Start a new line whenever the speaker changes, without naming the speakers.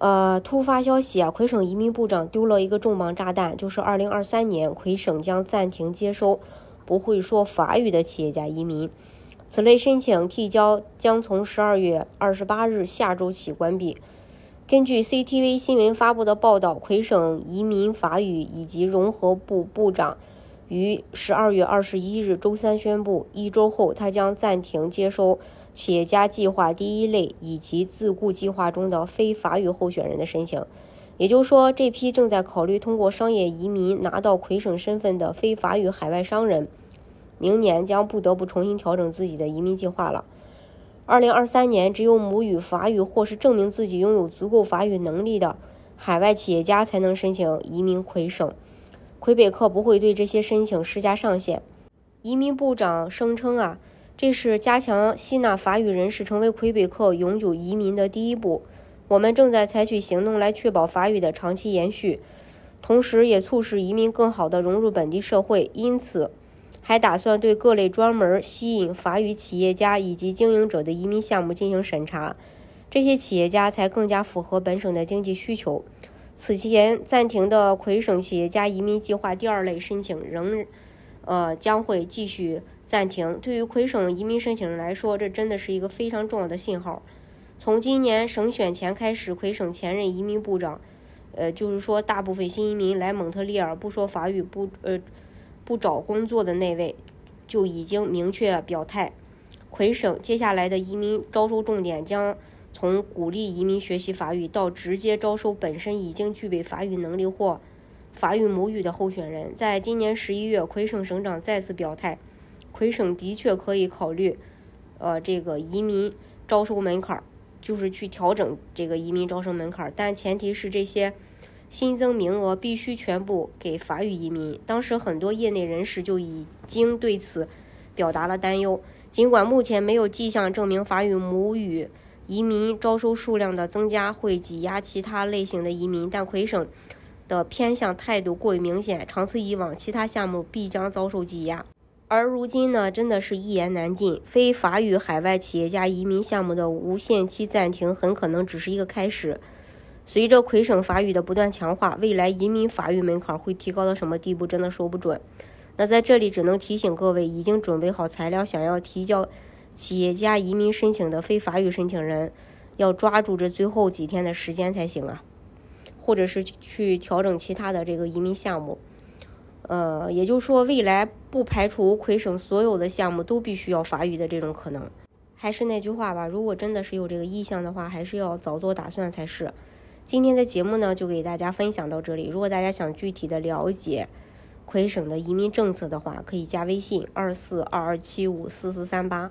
呃，突发消息啊，魁省移民部长丢了一个重磅炸弹，就是二零二三年魁省将暂停接收不会说法语的企业家移民。此类申请提交将从十二月二十八日下周起关闭。根据 CTV 新闻发布的报道，魁省移民法语以及融合部部长于十二月二十一日周三宣布，一周后他将暂停接收。企业家计划第一类以及自雇计划中的非法语候选人的申请，也就是说，这批正在考虑通过商业移民拿到魁省身份的非法语海外商人，明年将不得不重新调整自己的移民计划了。二零二三年，只有母语法语或是证明自己拥有足够法语能力的海外企业家才能申请移民魁省。魁北克不会对这些申请施加上限。移民部长声称啊。这是加强吸纳法语人士成为魁北克永久移民的第一步。我们正在采取行动来确保法语的长期延续，同时也促使移民更好地融入本地社会。因此，还打算对各类专门吸引法语企业家以及经营者的移民项目进行审查，这些企业家才更加符合本省的经济需求。此前暂停的魁省企业家移民计划第二类申请仍，呃，将会继续。暂停。对于魁省移民申请人来说，这真的是一个非常重要的信号。从今年省选前开始，魁省前任移民部长，呃，就是说大部分新移民来蒙特利尔不说法语、不呃不找工作的那位，就已经明确表态，魁省接下来的移民招收重点将从鼓励移民学习法语，到直接招收本身已经具备法语能力或法语母语的候选人。在今年十一月，魁省省长再次表态。魁省的确可以考虑，呃，这个移民招收门槛儿，就是去调整这个移民招生门槛儿，但前提是这些新增名额必须全部给法语移民。当时很多业内人士就已经对此表达了担忧。尽管目前没有迹象证明法语母语移民招收数量的增加会挤压其他类型的移民，但魁省的偏向态度过于明显，长此以往，其他项目必将遭受挤压。而如今呢，真的是一言难尽。非法语海外企业家移民项目的无限期暂停，很可能只是一个开始。随着魁省法语的不断强化，未来移民法语门槛会提高到什么地步，真的说不准。那在这里只能提醒各位，已经准备好材料想要提交企业家移民申请的非法语申请人，要抓住这最后几天的时间才行啊，或者是去调整其他的这个移民项目。呃，也就是说，未来不排除魁省所有的项目都必须要法语的这种可能。还是那句话吧，如果真的是有这个意向的话，还是要早做打算才是。今天的节目呢，就给大家分享到这里。如果大家想具体的了解魁省的移民政策的话，可以加微信二四二二七五四四三八，